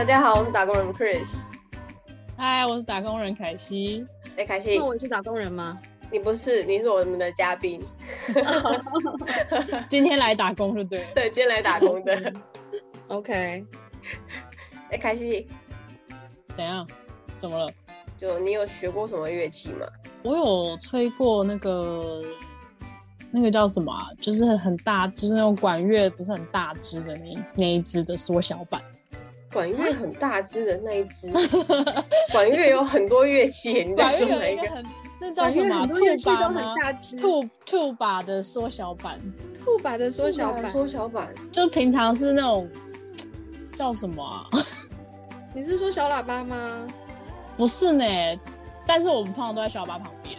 大家好，我是打工人 Chris。嗨，我是打工人凯西。哎，凯西那，我是打工人吗？你不是，你是我们的嘉宾。今天来打工就对了。对，今天来打工的。OK，哎，凯西，怎样？怎么了？就你有学过什么乐器吗？我有吹过那个那个叫什么啊？就是很大，就是那种管乐，不是很大只的那那一只的缩小版。管乐很大只的那一只。管乐有很多乐器，你在管说哪一个？那叫什么啊？很多乐器兔把都很吗？大只，兔兔把的缩小版，兔把的缩小版。缩小版。就平常是那种叫什么啊？你是说小喇叭吗？不是呢，但是我们通常都在小喇叭旁边。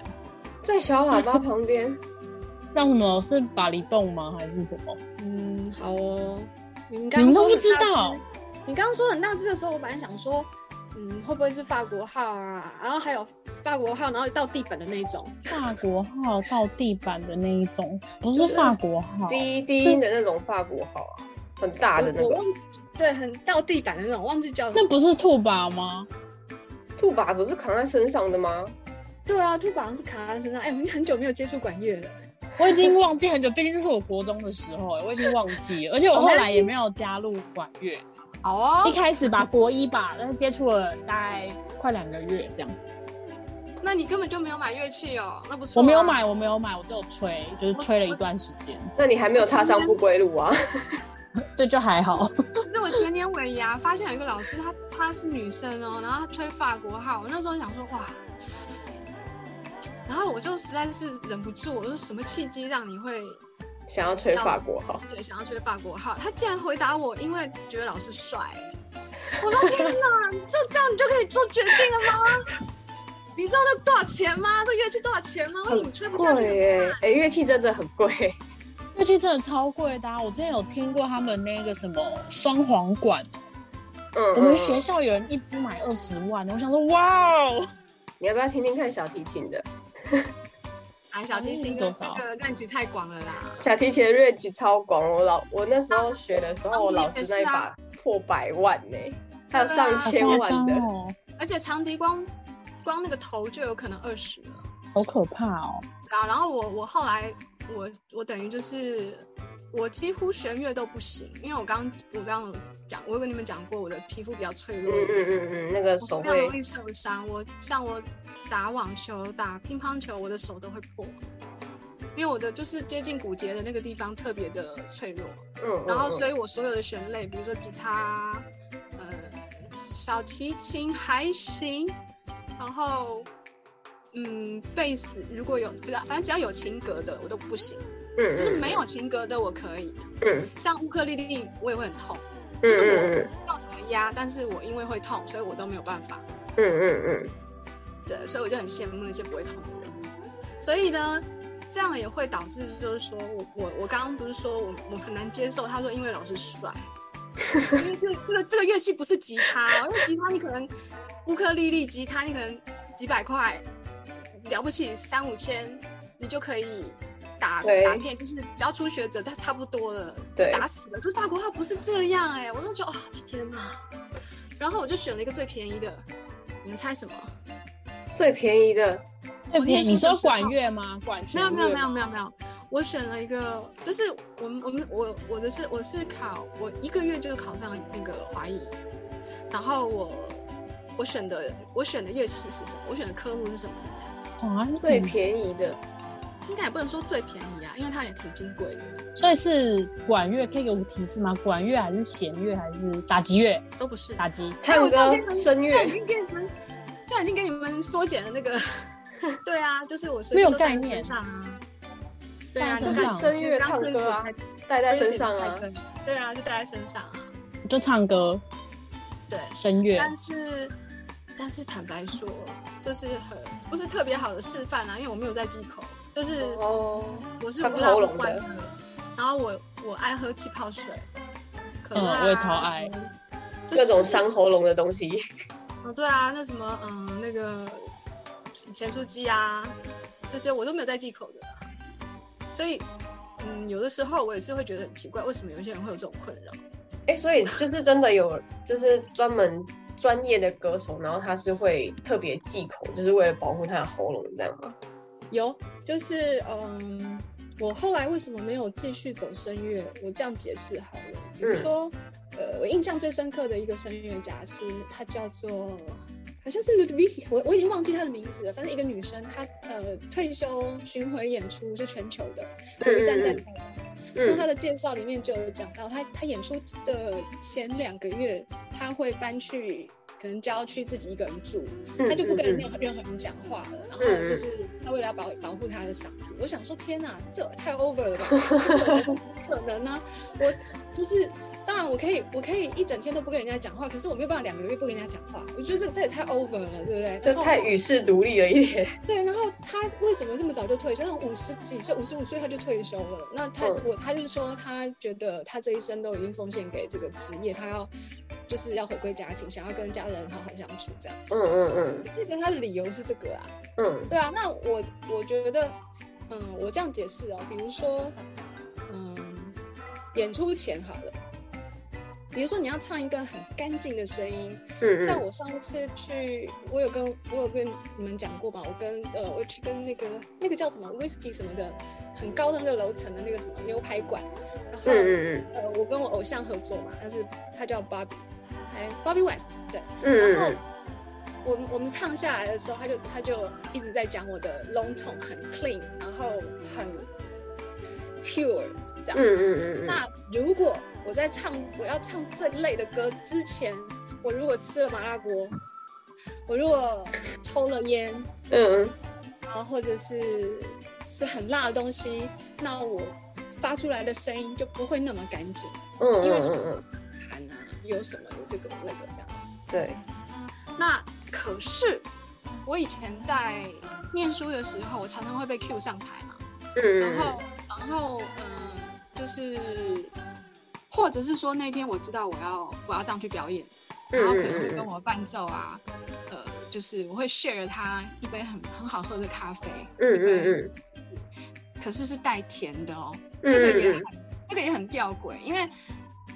在小喇叭旁边。让什么是法力洞吗？还是什么？嗯，好哦。你们都不知道只？你刚刚说很大只的时候，我本来想说，嗯，会不会是法国号啊？然后还有法国号，然后到地板的那一种。法国号到地板的那一种，不是法国号，低低音的那种法国号啊，很大的那个我我忘对，很到地板的那种，忘记叫。那不是兔把吗？兔把不是扛在身上的吗？对啊，兔把是扛在身上。哎，我已经很久没有接触管乐了。我已经忘记很久，毕竟这是我国中的时候，我已经忘记了，而且我后来也没有加入管乐，好哦一开始吧，国一吧，但是接触了大概快两个月这样。那你根本就没有买乐器哦，那不错、我没有。买，我没有买，我只有吹，就是吹了一段时间，那你还没有踏上不归路啊？这就还好。那我前年尾牙发现有一个老师，她她是女生哦，然后她吹法国号，我那时候想说哇，然后我就实在是忍不住，我说什么契机让你会想要吹法国号？对想要吹法国号？他竟然回答我，因为觉得老师帅。我说天哪，就这样你就可以做决定了吗？你知道那多少钱吗？这乐器多少钱吗？为什么吹不下去？哎，乐器真的很贵。乐器真的超贵的、啊，我之前有听过他们那个什么双簧管，嗯，我们嗯学校有人一支买二十万，我想说哇哦。你要不要听听看小提琴的？哎，小提琴的这个论据太广了啦。小提琴的 range 超广，我老我那时候学的时候，我老师那一把破百万呢、还有上千万的。而且长笛光光那个头就有可能二十了。好可怕哦！啊，然后我我后来我我等于就是我几乎弦乐都不行，因为我刚我刚刚讲，我有跟你们讲过，我的皮肤比较脆弱嗯嗯一点，嗯嗯，那个我手会非常容易受伤。我像我打网球、打乒乓球，我的手都会破，因为我的就是接近骨节的那个地方特别的脆弱。嗯，然后，所以以我所有的弦类，比如说吉他、呃，小提琴还行，然后，嗯，贝斯如果有，只要反正只要有琴格的我都不行，嗯就是没有琴格的我可以。嗯像乌克丽丽我也会很痛，嗯就是我不知道怎么压，但是我因为会痛，所以我都没有办法。嗯嗯嗯对，所以我就很羡慕那些不会痛的人。所以呢，这样也会导致，就是说我我我刚刚不是说我我很难接受，他说因为老师帅，因为这这个这个乐器不是吉他、哦，因为吉他你可能乌克丽丽吉他你可能几百块，了不起三五千，你就可以打对打片，就是只要初学者，他差不多了，就对打死了。这法国号不是这样哎、我就觉得哦天哪，然后我就选了一个最便宜的，你们猜什么？最便宜的最便宜，你说管乐吗？管乐没有没有没有没有没有，我选了一个，就是我们我们我我的是我是考我一个月就是考上那个华裔，然后我我选的我选的乐器是什么？我选的科目是什么？你猜？啊，最嗯便宜的，应该也不能说最便宜啊，因为它也挺金贵的，所以是管乐，可以给我个提示吗？管乐还是弦乐还是打击乐？都不是。打击唱歌声这已乐，经给你们，这已经给你们缩减了那个，对啊，就是我随没有时都在概念身上啊。对啊，就就是声乐唱歌啊，带在身上啊。对啊，就带在身上啊。就唱歌对，声乐，但是，但是坦白说，这是很不是特别好的示范啊，因为我没有在忌口，就是哦，我是伤无辣喉咙的不欢的，然后我我爱喝气泡水，可乐、啊嗯我也超爱什么，就是各种伤喉咙的东西。哦，对啊，那什么，嗯，那个咸酥鸡啊，这些我都没有在忌口的啊，所以，嗯，有的时候我也是会觉得很奇怪，为什么有一些人会有这种困扰？哎、所以就是真的有，就是专门专业的歌手，然后他是会特别忌口，就是为了保护他的喉咙，这样吗？有，就是嗯，我后来为什么没有继续走声乐？我这样解释好了，比如嗯说，呃，我印象最深刻的一个声乐家是，他叫做好像是 Ludwig，我我已经忘记他的名字了，反正一个女生，她呃退休巡回演出是全球的，有一站在台湾。那她嗯的介绍里面就有讲到，她她演出的前两个月，她会搬去可能郊区自己一个人住，嗯他就不跟嗯任何任何人讲话了，然后就是他为了要保保护他的嗓子，我想说天哪，这太 over 了吧？这对我来说不可能呢、我就是当然我可以我可以一整天都不跟人家讲话，可是我没有办法两个月不跟人家讲话，我觉得这这也太 over 了，对不对？就太与世独立了一点。对，然后他为什么这么早就退休？那五十几岁，五十五岁他就退休了。那他、嗯我他就是说，他觉得他这一生都已经奉献给这个职业，他要就是要回归家庭，想要跟家人好好相处这样。嗯嗯嗯我记得他的理由是这个啊。嗯对啊，那我我觉得，嗯，我这样解释哦，比如说，嗯，演出前好了，比如说你要唱一段很干净的声音，嗯嗯像我上一次去，我有跟我有跟你们讲过吧，我跟呃我去跟那个那个叫什么 whisky 什么的，很高的那个楼层的那个什么牛排馆，然后、嗯嗯呃我跟我偶像合作嘛，但是他叫 Bobby，哎 Bobby West 对，嗯然后嗯我们我们唱下来的时候，他就他就一直在讲我的 long tone 很 clean，然后很 pure 这样嗯子。嗯嗯。那如果我在唱我要唱这类的歌之前，我如果吃了麻辣锅，我如果抽了烟，嗯。然后或者是是很辣的东西，那我发出来的声音就不会那么干净，嗯因为嗯嗯，痰啊，有什么有这个那个这样子。对，那可是我以前在念书的时候，我常常会被 Q 上台嘛，嗯。然后然后嗯、呃就是或者是说那天我知道我要我要上去表演，然后可能会跟我伴奏啊，呃，就是我会 share 他一杯很很好喝的咖啡，嗯嗯嗯。可是是带甜的哦，嗯这个也嗯很这个也很吊诡，因为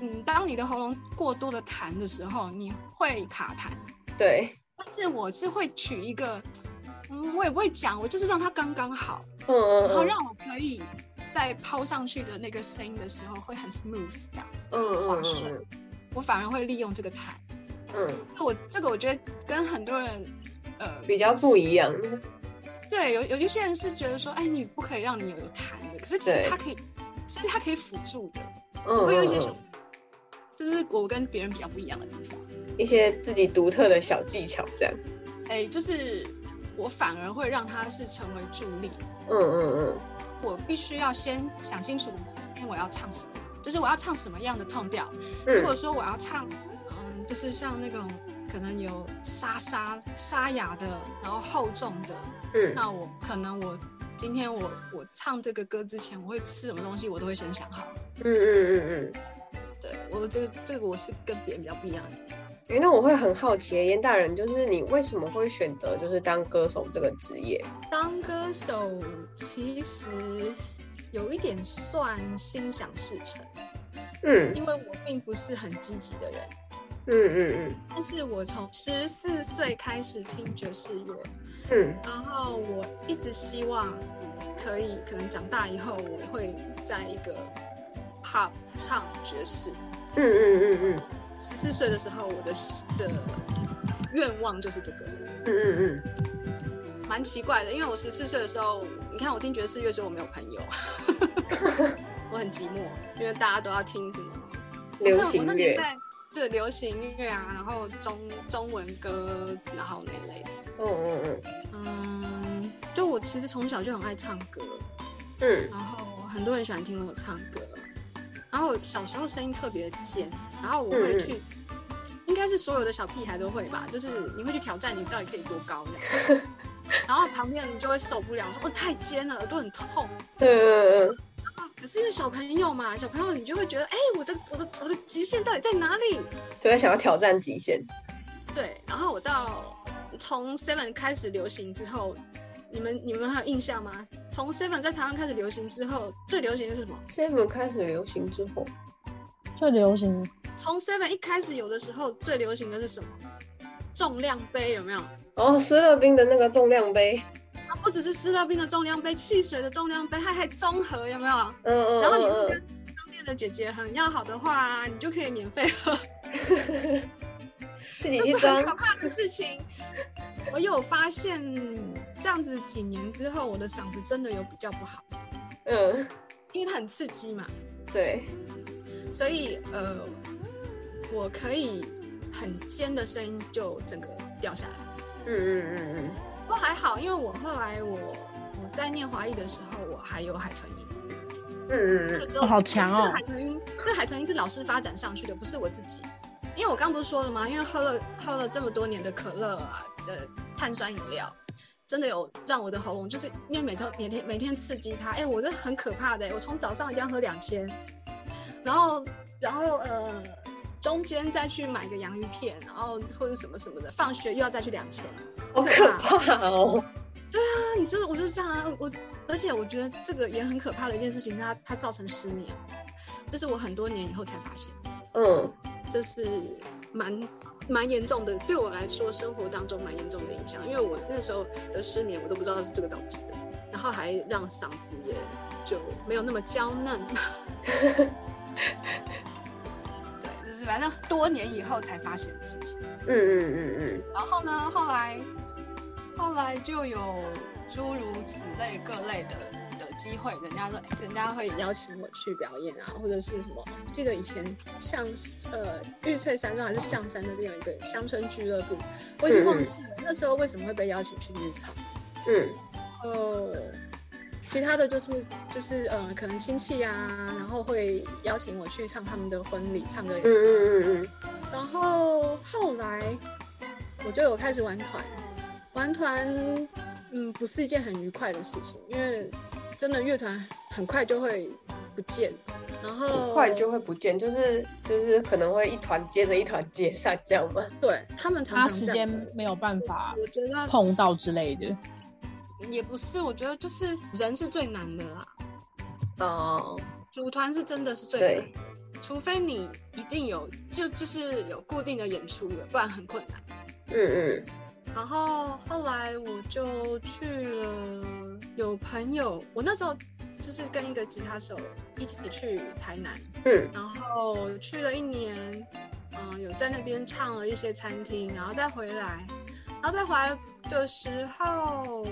嗯，当你的喉咙过多的痰的时候，你会卡痰，对，但是我是会取一个，嗯，我也不会讲，我就是让它刚刚好，嗯然后让我可以在抛上去的那个声音的时候会很 smooth 这样子，嗯滑顺。嗯我反而会利用这个弹，嗯，我这个我觉得跟很多人，呃，比较不一样。对，有有一些人是觉得说，哎，你不可以让你有弹的，可是其实它可以，其实它可以辅助的。嗯，我会有一些小嗯嗯，这是我跟别人比较不一样的地方。一些自己独特的小技巧，这样。哎，就是我反而会让它是成为助力。嗯嗯嗯我必须要先想清楚今天我要唱什么，就是我要唱什么样的痛调。嗯如果说我要唱，嗯，就是像那种可能有沙沙沙哑的，然后厚重的，嗯那我可能我今天我我唱这个歌之前，我会吃什么东西，我都会先想好。嗯嗯嗯嗯。对我这个这个我是跟别人比较不一样的地方。哎，那我会很好奇，严大人，就是你为什么会选择就是当歌手这个职业？当歌手其实有一点算心想事成，嗯因为我并不是很积极的人。嗯嗯嗯但是我从十四岁开始听爵士乐，嗯然后我一直希望可以，可能长大以后我会在一个唱爵士。嗯嗯嗯嗯十四岁的时候，我的的愿望就是这个，嗯嗯嗯蛮奇怪的，因为我十四岁的时候，你看我听爵士乐的时候我没有朋友，我很寂寞，因为大家都要听什么嗯，流行乐。我那年代对流行音乐啊，然后中中文歌，然后那类的。嗯嗯嗯嗯，就我其实从小就很爱唱歌，嗯然后很多人喜欢听我唱歌，然后小时候声音特别尖，然后我会嗯去，应该是所有的小屁孩都会吧，就是你会去挑战你到底可以多高这样子，然后旁边人就会受不了，说哦太尖了，耳朵很痛。嗯嗯嗯可是因为小朋友嘛，小朋友你就会觉得，哎、我的我的我的极限到底在哪里？就会想要挑战极限。对，然后我到从 Seven 开始流行之后，你们你们还有印象吗？从 Seven 在台湾开始流行之后，最流行的是什么？Seven 开始流行之后，最流行从 Seven 一开始有的时候最流行的是什么？重量杯有没有？哦，斯乐冰的那个重量杯，啊，不只是斯乐冰的重量杯，汽水的重量杯，它还综合有没有？嗯嗯然后你会嗯跟商店的姐姐很要好的话，你就可以免费喝，是很可，怕的事情。我有发现，这样子几年之后，我的嗓子真的有比较不好，嗯，因为它很刺激嘛，对，所以呃，我可以很尖的声音就整个掉下来。嗯嗯嗯嗯，不过还好，因为我后来我我在念华裔的时候，我还有海豚音。嗯嗯嗯那个时候哦好强哦这个海豚音，这个海豚音是老师发展上去的，不是我自己。因为我刚不是说了吗？因为喝了喝了这么多年的可乐啊的碳酸饮料，真的有让我的喉咙，就是因为每周每天每天刺激它，哎、我这很可怕的、我从早上一定要喝两千，然后然后呃中间再去买个洋芋片，然后或者什么什么的，放学又要再去两千，好可怕。哦，对啊你就是我就是这样啊，我而且我觉得这个也很可怕的一件事情，它它造成失眠，这是我很多年以后才发现，嗯。这是蛮蛮严重的，对我来说生活当中蛮严重的影响，因为我那时候的失眠我都不知道是这个导致的，然后还让嗓子也就没有那么娇嫩。对，就是反正多年以后才发现的事情。嗯嗯嗯嗯，然后呢，后来后来就有诸如此类各类的的机会，人家说，哎人家会邀请我去表演啊，或者是什么？记得以前象呃玉翠山庄还是象山那边有一个乡村俱乐部，我已经忘记了、那时候为什么会被邀请去那边唱。嗯呃，其他的就是就是呃，可能亲戚啊，然后会邀请我去唱他们的婚礼，唱个嗯嗯嗯嗯然后后来我就有开始玩团，玩团，嗯，不是一件很愉快的事情，因为真的乐团很快就会不见，然后很快就会不见，就是就是可能会一团接着一团解散这样吗？对他们常他时。间没有办法我觉得碰到之类的。也不是，我觉得就是人是最难的啦，哦，组团是真的是最难除非你一定有就就是有固定的演出了，不然很困难。嗯嗯然后后来我就去了，有朋友，我那时候就是跟一个吉他手一起去台南，嗯。然后去了一年，嗯、有在那边唱了一些餐厅，然后再回来，然后再回来的时候，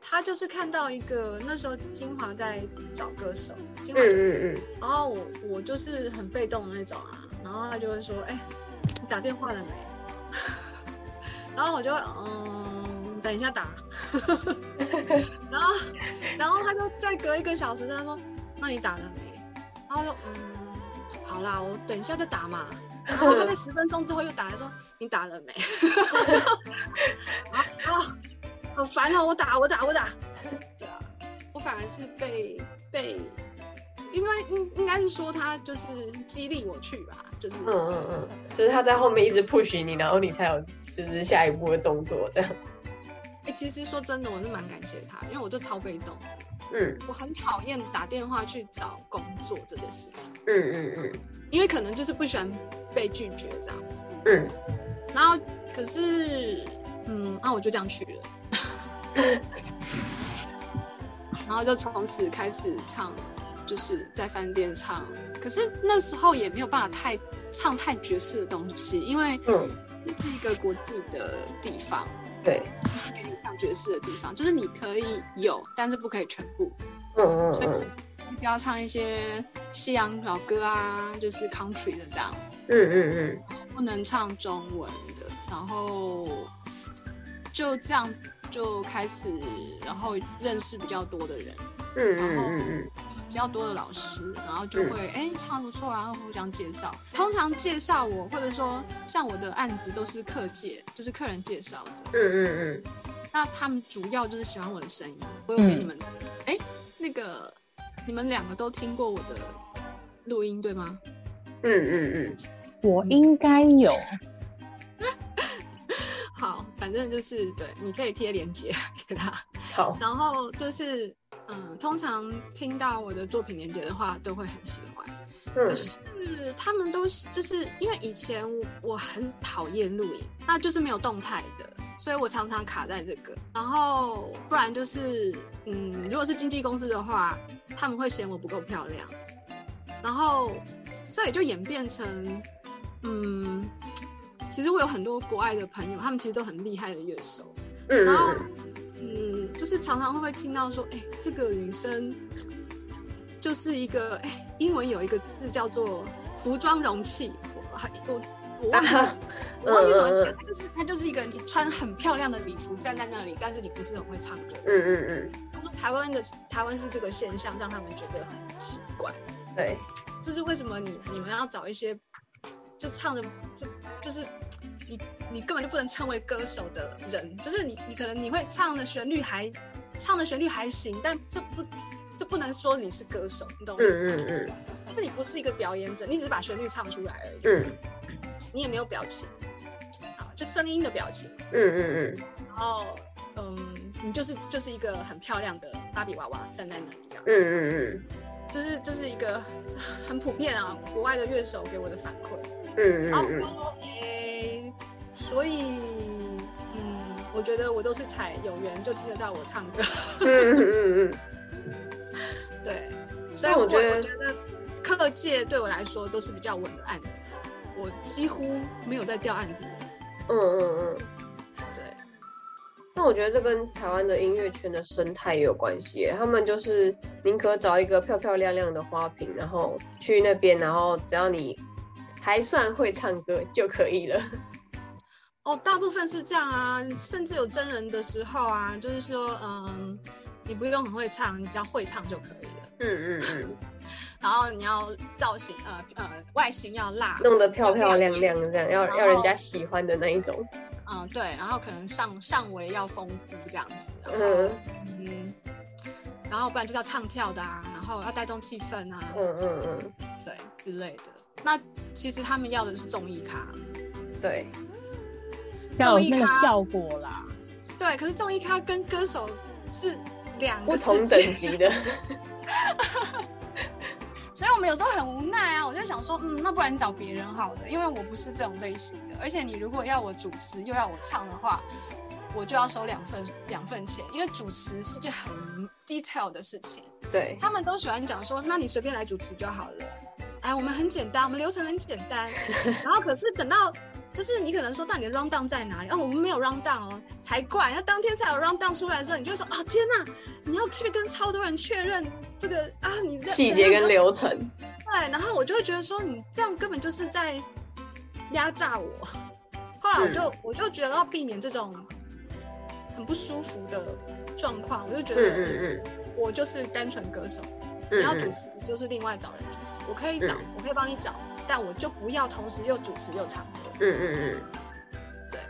他就是看到一个那时候金华在找歌手，金华嗯酒店，嗯。然后我我就是很被动的那种啊，然后他就会说，哎、你打电话了没？然后我就嗯，等一下打，然后然后他就再隔一个小时，他说，那你打了没？然后就嗯，好啦，我等一下再打嘛。然后他在十分钟之后又打来说，你打了没？我 就啊，好烦哦！我打，我打，我打。对啊，我反而是被被，应该应应该是说他就是激励我去吧，就是嗯嗯嗯，就是他在后面一直 push 你，然后你才有就是下一步的动作这样。哎、其实说真的，我是蛮感谢他，因为我就超被动，嗯我很讨厌打电话去找工作这个事情，嗯嗯嗯因为可能就是不喜欢被拒绝这样子。嗯然后可是，嗯，那、我就这样去了，然后就从此开始唱，就是在饭店唱。可是那时候也没有办法太唱太爵士的东西，因为嗯，那是一个国际的地方，对，不是给你唱爵士的地方，就是你可以有，但是不可以全部。嗯嗯所以不要唱一些西洋老歌啊，就是 country 的这样。嗯嗯嗯。不能唱中文的，然后就这样就开始，然后认识比较多的人，嗯嗯嗯嗯比较多的老师，然后就会哎、唱得不错啊，互相介绍。通常介绍我，或者说像我的案子都是客介，就是客人介绍的。嗯嗯嗯那他们主要就是喜欢我的声音，我有给嗯你们，哎、那个你们两个都听过我的录音对吗？嗯嗯嗯我应该有，好，反正就是对，你可以贴链接给他。好，然后就是嗯，通常听到我的作品连接的话，都会很喜欢。嗯可是他们都是就是因为以前我很讨厌录影，那就是没有动态的，所以我常常卡在这个。然后不然就是，嗯，如果是经纪公司的话，他们会嫌我不够漂亮，然后这也就演变成，嗯，其实我有很多国外的朋友，他们其实都很厉害的乐手，嗯然后就是常常会听到说，哎、这个女生就是一个，哎、英文有一个字叫做服装容器，我还我我忘记怎么啊 我忘记怎么讲，它就是它就是一个你穿很漂亮的礼服站在那里，但是你不是很会唱歌。嗯嗯嗯，他说台湾的台湾是这个现象，让他们觉得很奇怪，对，就是为什么你你们要找一些就唱的就就是你你根本就不能称为歌手的人，就是你你可能你会唱的旋律还唱的旋律还行，但这不这不能说你是歌手，你懂我意思吗？嗯嗯就是你不是一个表演者，你只是把旋律唱出来而已，嗯你也没有表情，好，就声音的表情，嗯嗯嗯然后嗯，你就是就是一个很漂亮的芭比娃娃站在那里这样嗯子，嗯嗯就是就、是一个 很普遍啊，国外的乐手给我的反馈。嗯然后我嗯就说，哎、所以，嗯，我觉得我都是采有缘就听得到我唱歌，嗯嗯嗯，对，所以我觉得我觉得课界对我来说都是比较稳的案子，我几乎没有在掉案子，嗯嗯嗯。对，那我觉得这跟台湾的音乐圈的生态也有关系，他们就是宁可找一个漂漂亮亮的花瓶，然后去那边，然后只要你还算会唱歌就可以了。哦，大部分是这样啊，甚至有真人的时候啊，就是说，嗯，你不用很会唱，你只要会唱就可以了。嗯嗯嗯，然后你要造型，呃呃，外形要辣，弄得漂漂亮亮这样，要要人家喜欢的那一种。嗯，对，然后可能上上围要丰富这样子，嗯嗯，然后不然就是要唱跳的啊，然后要带动气氛啊，嗯嗯嗯，对之类的。那其实他们要的是综艺咖，对，要有那个效果啦。对，可是综艺咖跟歌手是两不个不同等级的。所以我们有时候很无奈啊，我就想说，嗯，那不然你找别人好了，因为我不是这种类型的，而且你如果要我主持又要我唱的话，我就要收两份两份钱，因为主持是件很 detail 的事情，对，他们都喜欢讲说，那你随便来主持就好了，哎，我们很简单，我们流程很简单，然后可是等到。就是你可能说，到你的 round down 在哪里？哦，我们没有 round down 哦，才怪！那当天才有 round down 出来的时候，你就说啊，天哪！你要去跟超多人确认这个啊，你这细节跟流程。对，然后我就会觉得说，你这样根本就是在压榨我。后来我就、我就觉得要避免这种很不舒服的状况，我就觉嗯得嗯我就是单纯歌手，嗯，你要主持你就是另外找人主持，我可以找，我可以帮你找，但我就不要同时又主持又唱歌。嗯嗯嗯，对，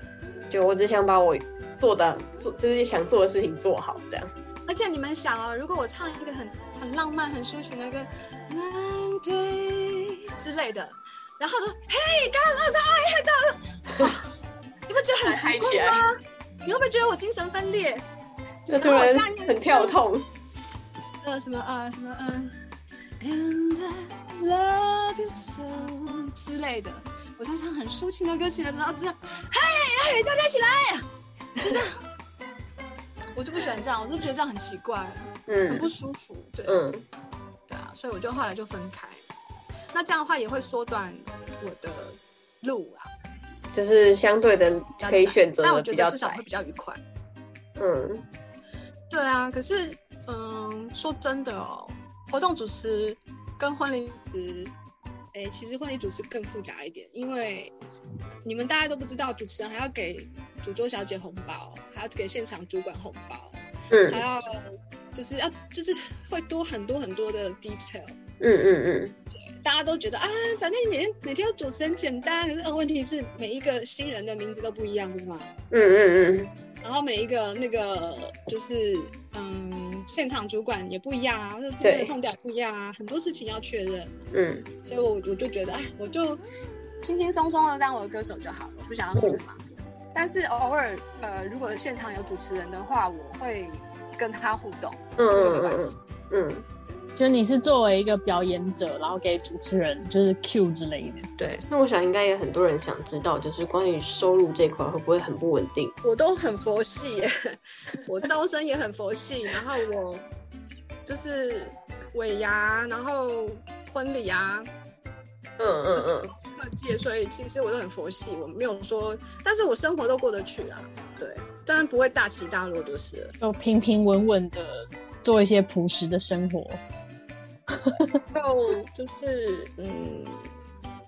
就我只想把我做的做，就是想做的事情做好，这样。而且你们想哦，如果我唱一个很很浪漫、很抒情的一个 One Day 之类的，然后说嘿，刚刚唱哎嗨唱了，哇 你不觉得很奇怪吗？你会不会觉得我精神分裂？就突然很跳痛。呃，什么呃什么嗯，And I love you so 之类的，我在唱很抒情的歌曲的时候，只要，嘿嘿，大家一起来，就这样。我就不喜欢这样，我就觉得这样很奇怪，嗯很嗯不舒服。对，嗯对啊，所以我就后来就分开。那这样的话也会缩短我的路啊，就是相对的可以选择但我觉得至少会。比较愉快。嗯对啊，可是嗯，说真的哦，活动主持跟婚礼主持，哎，其实婚礼主持更复杂一点，因为你们大家都不知道，主持人还要给主桌小姐红包，还要给现场主管红包，嗯还嗯要就是要就是会多很多很多的 detail。嗯嗯嗯，大家都觉得啊，反正你每天每天要主持很简单，可是呃，问题是每一个新人的名字都不一样，不是吗？嗯嗯嗯然后每一个那个就是嗯，现场主管也不一样啊，或者这边的痛点也不一样啊，很多事情要确认，嗯。所以我我就觉得，哎，我就轻轻松松的当我的歌手就好了，我不想要那么忙。但是偶尔呃，如果现场有主持人的话，我会跟他互动，嗯这个关系。嗯，就是你是作为一个表演者，然后给主持人就是 Q 之类的。对那我想应该也很多人想知道，就是关于收入这块会不会很不稳定？我都很佛系耶，我招生也很佛系，然后我就是尾牙，然后婚礼啊，嗯嗯就是嗯，各界，所以其实我都很佛系，我没有说，但是我生活都过得去啊，对，当然不会大起大落就是了。就平平稳稳的做一些朴实的生活。然后就是嗯，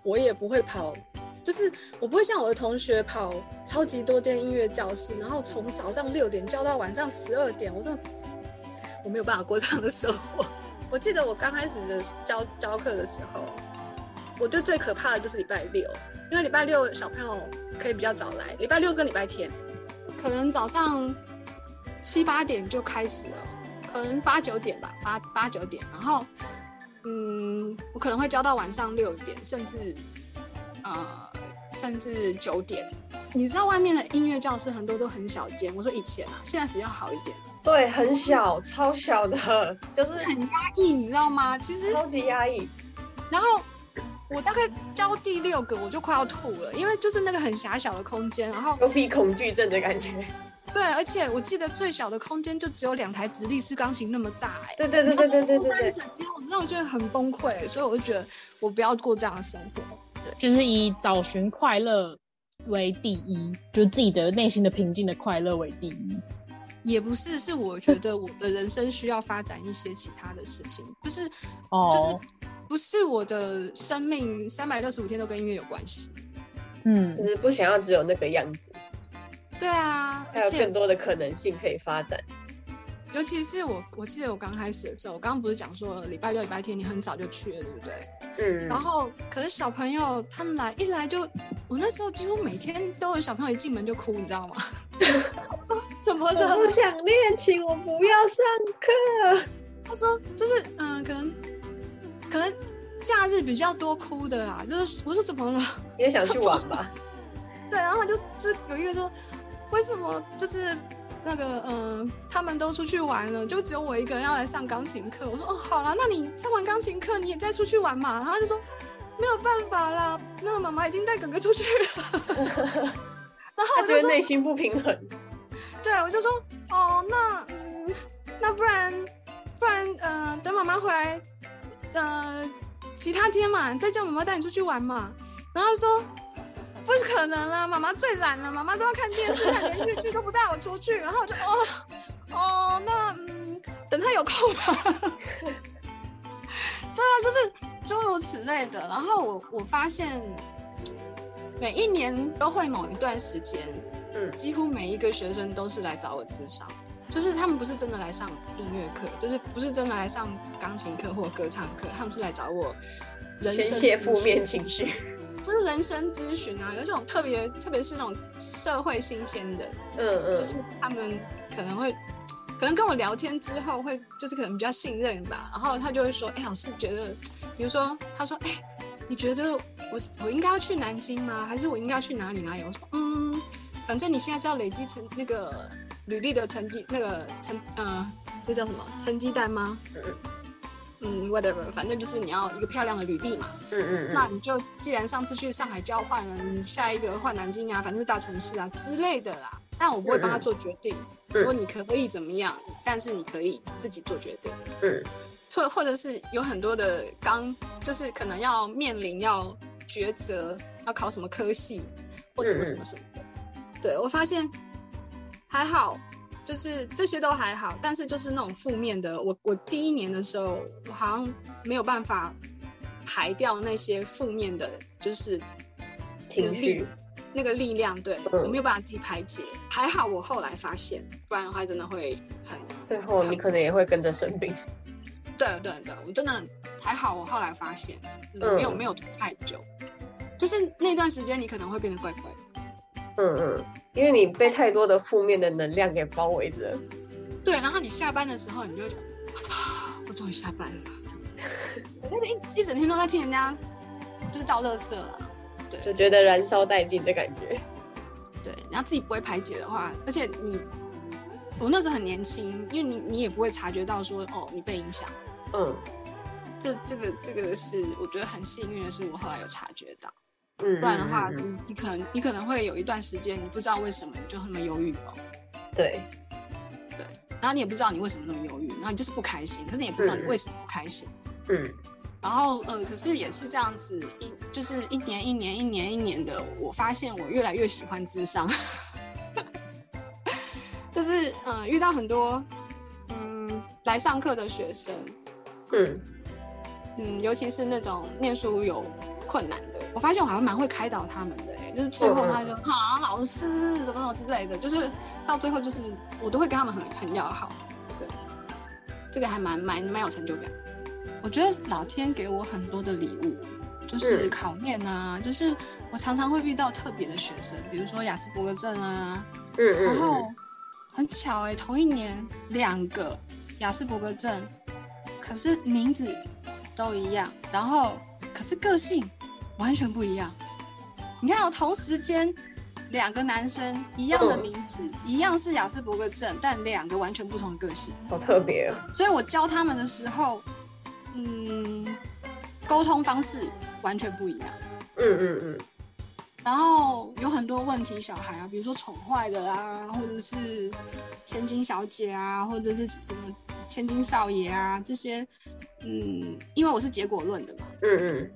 我也不会跑，就是我不会像我的同学跑超级多间音乐教室，然后从早上六点教到晚上十二点，我真的我没有办法过这样的生活。我记得我刚开始的教教课的时候，我觉得最可怕的就是礼拜六，因为礼拜六小朋友可以比较早来，礼拜六跟礼拜天，可能早上七八点就开始了，可能八九点吧，八八九点，然后嗯，我可能会教到晚上六点，甚至呃，甚至九点。你知道外面的音乐教室很多都很小间，我说以前啊，现在比较好一点，对，很小，超小的，就是很压抑，你知道吗？其实，超级压抑。然后我大概教第六个我就快要吐了，因为就是那个很狭小的空间，然后有比恐惧症的感觉。对，而且我记得最小的空间就只有两台直立式钢琴那么大、哎。对对对对对对对对一整天，我让我觉得很崩溃，所以我就觉得我不要过这样的生活。对就是以找寻快乐为第一，就是自己的内心的平静的快乐为第一。也不是，是我觉得我的人生需要发展一些其他的事情，就是哦，就是不是我的生命三百六十五天都跟音乐有关系。嗯就，是不想要只有那个样子，对啊，还有更多的可能性可以发展。尤其是我，我记得我刚开始的时候，我刚刚不是讲说礼拜六、礼拜天你很早就去了，对不对？嗯，然后可是小朋友他们来一来就，我那时候几乎每天都有小朋友一进门就哭，你知道吗？我说怎么了？我想练琴，我不要上课。他说就是嗯、可能可能假日比较多哭的啦，就是我说怎么了？也想去玩吧？对，然后就就有一个说，为什么就是那个嗯、他们都出去玩了，就只有我一个人要来上钢琴课？我说哦，好了，那你上完钢琴课你也再出去玩嘛？然后就说没有办法啦，那个妈妈已经带哥哥出去了。然后我就说，内心不平衡。对，我就说哦，那嗯，那不然不然呃，等妈妈回来，呃，其他天嘛，再叫妈妈带你出去玩嘛。然后说不可能啦，妈妈最懒了，妈妈都要看电视、看连续剧，都不带我出去。然后我就哦哦，那嗯，等他有空吧。对啊，就是诸如此类的。然后我我发现每一年都会某一段时间，嗯几乎每一个学生都是来找我咨商，就是他们不是真的来上音乐课，就是不是真的来上钢琴课或歌唱课，他们是来找我人宣生泄负面情绪。就是人生咨询啊，有这种特别，特别是那种社会新鲜的，嗯嗯，就是他们可能会，可能跟我聊天之后会，就是可能比较信任吧，然后他就会说，哎、老师觉得，比如说他说，哎、你觉得我我应该要去南京吗？还是我应该要去哪里哪里？我说，嗯，反正你现在是要累积成那个履历的成绩，那个成呃，那叫什么成绩单吗？嗯，whatever，反正就是你要一个漂亮的履历嘛。嗯嗯嗯，那你就既然上次去上海交换了，你下一个换南京啊，反正是大城市啊之类的啦。但我不会帮他做决定，嗯说你可以怎么样，但是你可以自己做决定。嗯或或者是有很多的刚，就是可能要面临要抉择，要考什么科系或什么什么什么的。对我发现还好，就是这些都还好，但是就是那种负面的，我我第一年的时候，我好像没有办法排掉那些负面的，就是情绪。那个力量，对、嗯我没有办法自己排解。还好我后来发现，不然的话真的会很最后你可能也会跟着生病。对对对，我真的还好，我后来发现，没有没有拖太久，就是那段时间你可能会变得怪怪的。嗯嗯，因为你被太多的负面的能量给包围着。对，然后你下班的时候，你就会觉得，啊 我终于下班了。我那一一整天都在听人家就是倒垃圾了。对就觉得燃烧殆尽的感觉。对，然后自己不会排解的话，而且你我那时候很年轻，因为你你也不会察觉到说哦你被影响。嗯这这个这个是我觉得很幸运的是，我后来有察觉到，嗯，不然的话，你你可能你可能会有一段时间你不知道为什么你就那么忧郁哦，对，然后你也不知道你为什么那么忧郁，然后你就是不开心，可是你也不知道你嗯。为什么不开心。嗯。然后呃，可是也是这样子，一就是一年一年一年一年的，我发现我越来越喜欢智商，就是嗯、呃遇到很多嗯来上课的学生，嗯。嗯，尤其是那种念书有困难的，我发现我好像蛮会开导他们的、欸，就是最后他就啊老师什么什么之类的，就是到最后就是我都会跟他们很很要好，对，这个还蛮蛮蛮有成就感。我觉得老天给我很多的礼物，就是嗯考验啊，就是我常常会遇到特别的学生，比如说雅斯伯格症啊，嗯嗯，然后很巧哎、同一年两个雅斯伯格症，可是名字都一样，然后可是个性完全不一样。你看、哦，同时间两个男生一样的嗯名字，一样是雅斯伯格症，但两个完全不同的个性。好特别哦，所以我教他们的时候，嗯，沟通方式完全不一样。嗯嗯嗯然后有很多问题小孩啊，比如说宠坏的啊，或者是千金小姐啊，或者是什么千金少爷啊这些，嗯，因为我是结果论的嘛，嗯嗯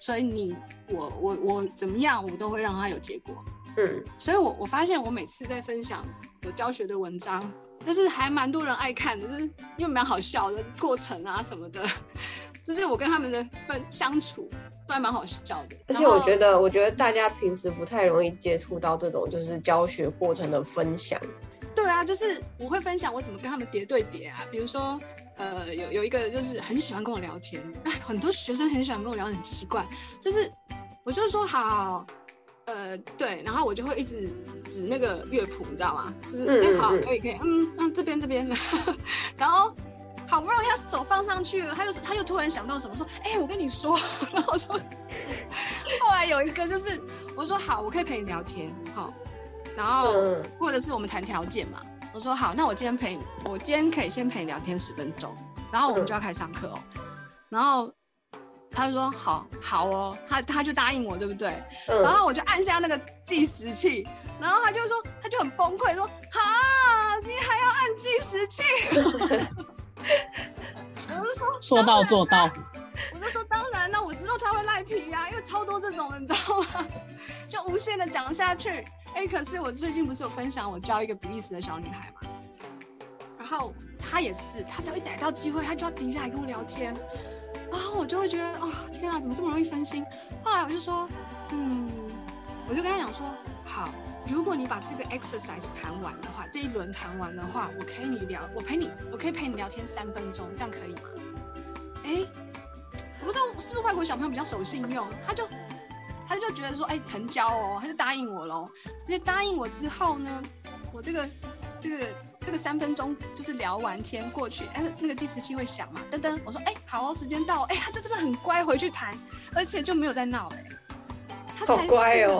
所以你我我我怎么样，我都会让他有结果。嗯所以我我发现我每次在分享我教学的文章，就是还蛮多人爱看的，就是因为蛮好笑的过程啊什么的，就是我跟他们的分相处都还蛮好笑的。而且我觉得。得，我觉得大家平时不太容易接触到这种就是教学过程的分享。对啊，就是我会分享我怎么跟他们叠对叠啊，比如说，呃，有有一个就是很喜欢跟我聊天，哎，很多学生很喜欢跟我聊，很奇怪，就是我就说好，呃，对，然后我就会一直指那个乐谱，你知道吗？就是嗯哎、好，可以可以，嗯，那这边这边，然后好不容易他手放上去了，他又他又突然想到什么，说，哎、我跟你说，然后我说，后来有一个就是我说好，我可以陪你聊天，好，然后。嗯或者是我们谈条件嘛。我说好，那我今天陪你，我今天可以先陪你聊天十分钟，然后我们就要开始上课哦。然后他就说好好哦，他他就答应我，对不对？然嗯，后我就按下那个计时器，然后他就说他就很崩溃说哈，你还要按计时器？我就说说到做到，我就说当然了，我知道他会赖皮呀、因为超多这种的，你知道吗？就无限的讲下去。哎、可是我最近不是有分享我教一个比利时的小女孩嘛，然后她也是，她只要一逮到机会，她就要停下来跟我聊天，然后我就会觉得啊、天啊，怎么这么容易分心？后来我就说，嗯，我就跟她讲说，好，如果你把这个 exercise 谈完的话，这一轮谈完的话，我可以你聊，我陪你，我可以陪你聊天三分钟，这样可以吗？哎、我不知道是不是外国小朋友比较守信用，他就他就觉得说，哎、成交哦，他就答应我喽。而且答应我之后呢，我这个这个这个三分钟就是聊完天过去，哎、那个计时器会响嘛，噔噔，我说，哎、好哦，时间到了，哎、他就真的很乖，回去谈，而且就没有再闹哎、他才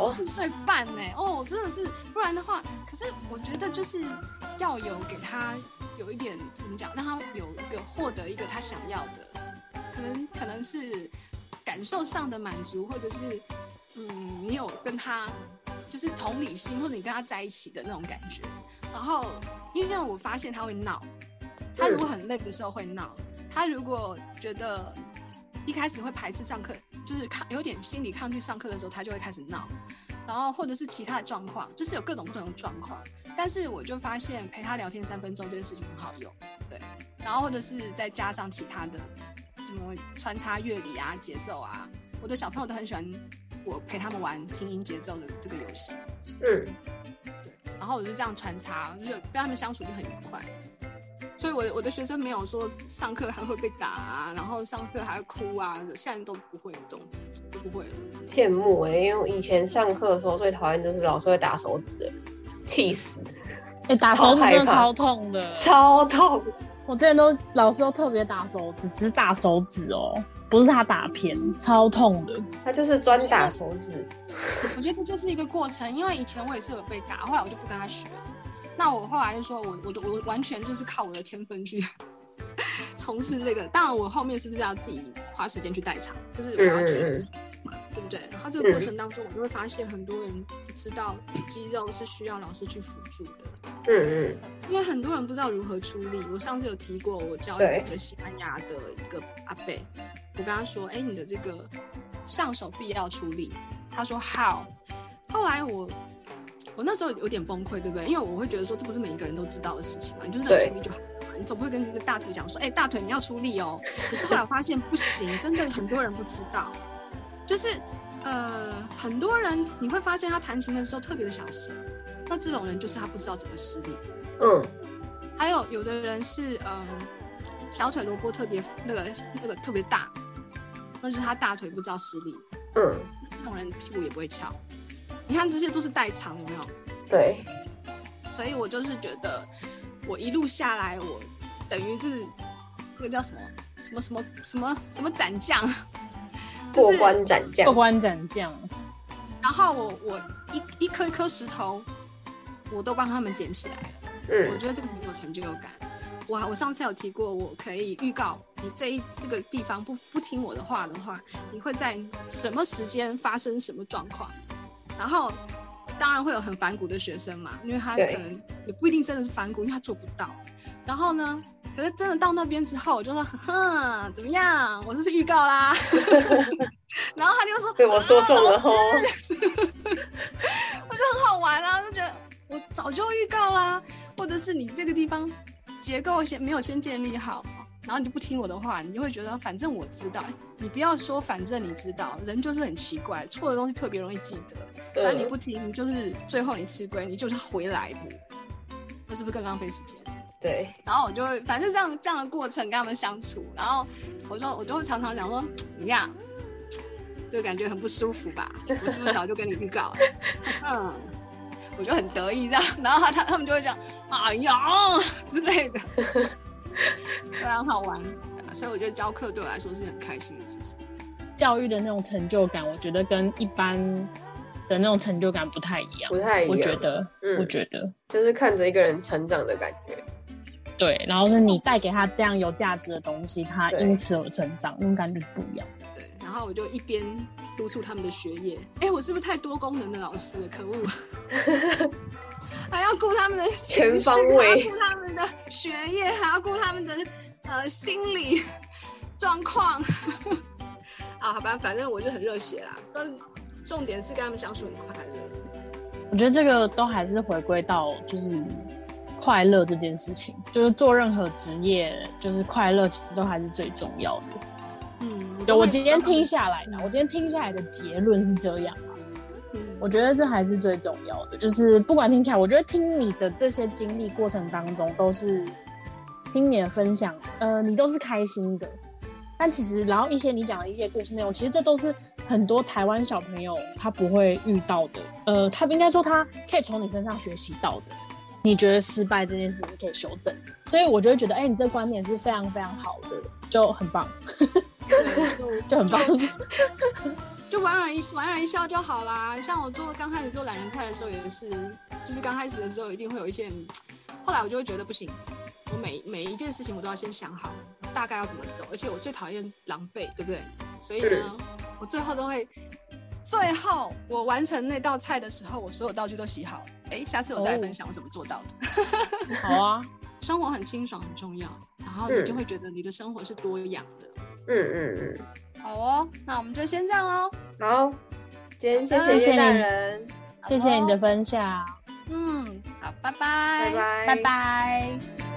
四岁半呢、哦，真的是，不然的话，可是我觉得就是要有给他有一点怎么讲，让他有一个获得一个他想要的，可能可能是感受上的满足，或者是嗯，你有跟他就是同理心，或者你跟他在一起的那种感觉。然后，因为我发现他会闹，他如果很累的时候会闹，他如果觉得一开始会排斥上课，就是抗有点心理抗拒上课的时候，他就会开始闹。然后或者是其他的状况，就是有各种不同的状况。但是我就发现陪他聊天三分钟这件事情很好用，对。然后或者是再加上其他的，什么穿插乐理啊、节奏啊，我的小朋友都很喜欢我陪他们玩听音节奏的这个游戏。嗯，然后我就这样穿插，就跟他们相处就很愉快。所以我的我的学生没有说上课还会被打啊，然后上课还会哭啊，现在都不会这种，都不会了。羡慕哎、因为我以前上课的时候最讨厌就是老师会打手指的，气死，哎、打手指真的超痛的。超痛。我之前都老师都特别打手指，只打手指哦，不是他打偏，超痛的。他就是专打手指。我觉得这就是一个过程，因为以前我也是有被打，后来我就不跟他学了。那我后来就说我我的我完全就是靠我的天分去 从事这个。当然，我后面是不是要自己花时间去代场，就是我要去嗯嗯嗯自己嘛，对不对？然后这个过程当中，我就会发现很多人不知道肌肉是需要老师去辅助的。嗯嗯，因为很多人不知道如何出力。我上次有提过，我教一个西班牙的一个阿贝，我跟他说：“哎，你的这个上手臂要出力。”他说：“How？” 后来我我那时候有点崩溃，对不对？因为我会觉得说，这不是每一个人都知道的事情嘛，你就是能对出力就好了嘛，你总不会跟那个大腿讲说：“哎，大腿你要出力哦。”可是后来我发现不行，真的很多人不知道，就是呃，很多人你会发现他弹琴的时候特别的小心，那这种人就是他不知道怎么施力。嗯，还有有的人是嗯，小腿萝卜特别那个那个特别大，那就是他大腿不知道施力，嗯，那这种人屁股也不会翘。你看这些都是代偿，有没有？对，所以我就是觉得，我一路下来，我等于是那个叫什么什么什么什么什么斩将，就过关斩将过，关斩将，然后我我一一颗一颗石头，我都帮他们捡起来了。我嗯觉得这个很有成就感。我我上次有提过，我可以预告你这一这个地方不不听我的话的话，你会在什么时间发生什么状况？然后当然会有很反骨的学生嘛，因为他可能也不一定真的是反骨，因为他做不到。然后呢，可是真的到那边之后，我就说，哼，怎么样？我是不是预告啦？然后他就说，对我说中了吼，我就很好玩啊，就觉得我早就预告啦，或者是你这个地方结构先没有先建立好，然后你就不听我的话，你就会觉得反正我知道，你不要说反正你知道，人就是很奇怪，错的东西特别容易记得，但你嗯不听，你就是最后你吃亏，你就是回来补，那是不是更浪费时间？对，然后我就会反正这样这样的过程跟他们相处，然后我说我就会常常讲说 怎么样，就感觉很不舒服吧？我是不是早就跟你预告了？嗯，我就很得意这样，然后他他他们就会讲哎呀之类的，非常好玩。所以我觉得教课对我来说是很开心的事情。教育的那种成就感，我觉得跟一般的那种成就感不太一样。不太一样，我觉得，嗯我觉得就是看着一个人成长的感觉，对。然后是你带给他这样有价值的东西，他因此而成长，那种感觉不一样。对，然后我就一边督促他们的学业。哎，我是不是太多功能的老师了？可恶！还要顾他们的全方位顾他们的学业，还要顾他们的呃心理状况。啊，好吧，反正我就很热血啦。但重点是跟他们相处很快乐。我觉得这个都还是回归到就是快乐这件事情，就是做任何职业，就是快乐其实都还是最重要的。嗯，对我今天听下来的，我今天听下来的结论是这样啊。嗯我觉得这还是最重要的，就是不管听起来，我觉得听你的这些经历过程当中，都是听你的分享，呃，你都是开心的。但其实，然后一些你讲的一些故事内容，其实这都是很多台湾小朋友他不会遇到的，呃，他应该说他可以从你身上学习到的。你觉得失败这件事是可以修正的，所以我就会觉得，哎、你这观点是非常非常好的，就很棒，就 就很棒。就 莞尔一莞尔一笑就好啦。像我做刚开始做懒人菜的时候也是，就是刚开始的时候一定会有一件，后来我就会觉得不行，我每每一件事情我都要先想好大概要怎么走，而且我最讨厌狼狈，对不对？所以呢，我最后都会，最后我完成那道菜的时候，我所有道具都洗好了。哎，下次我再来分享我怎么做到的。好啊，生活很清爽很重要，然后你就会觉得你的生活是多样的。嗯嗯嗯，好哦，那我们就先这样喽。好，今天谢谢大谢谢你。人，谢谢你的分享，嗯，好，拜。拜拜，拜拜。